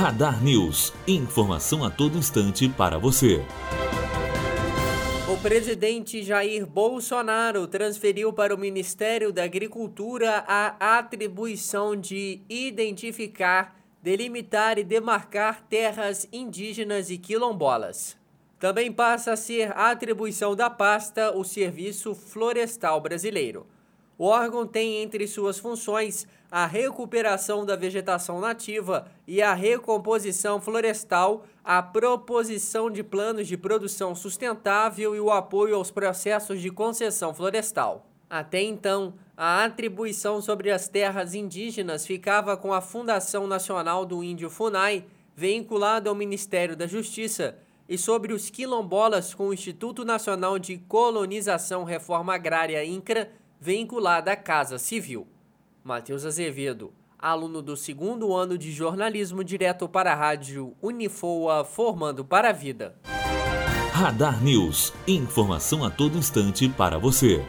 Radar News. Informação a todo instante para você. O presidente Jair Bolsonaro transferiu para o Ministério da Agricultura a atribuição de identificar, delimitar e demarcar terras indígenas e quilombolas. Também passa a ser atribuição da pasta o Serviço Florestal Brasileiro. O órgão tem entre suas funções a recuperação da vegetação nativa e a recomposição florestal, a proposição de planos de produção sustentável e o apoio aos processos de concessão florestal. Até então, a atribuição sobre as terras indígenas ficava com a Fundação Nacional do Índio FUNAI, vinculada ao Ministério da Justiça, e sobre os quilombolas com o Instituto Nacional de Colonização Reforma Agrária INCRA, vinculada à Casa Civil. Matheus Azevedo, aluno do segundo ano de jornalismo direto para a rádio Unifoa, formando para a vida. Radar News, informação a todo instante para você.